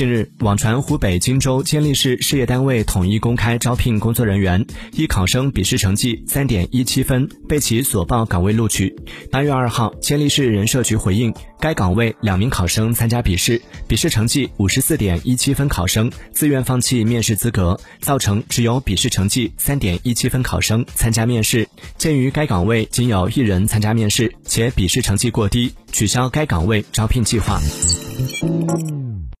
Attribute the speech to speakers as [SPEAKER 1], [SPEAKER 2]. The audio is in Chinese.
[SPEAKER 1] 近日网传湖北荆州监利市事业单位统一公开招聘工作人员一考生笔试成绩三点一七分被其所报岗位录取八月二号监利市人社局回应该岗位两名考生参加笔试笔试成绩五十四点一七分考生自愿放弃面试资格造成只有笔试成绩三点一七分考生参加面试。鉴于该岗位仅有一人参加面试且笔试成绩过低取消该岗位招聘计划。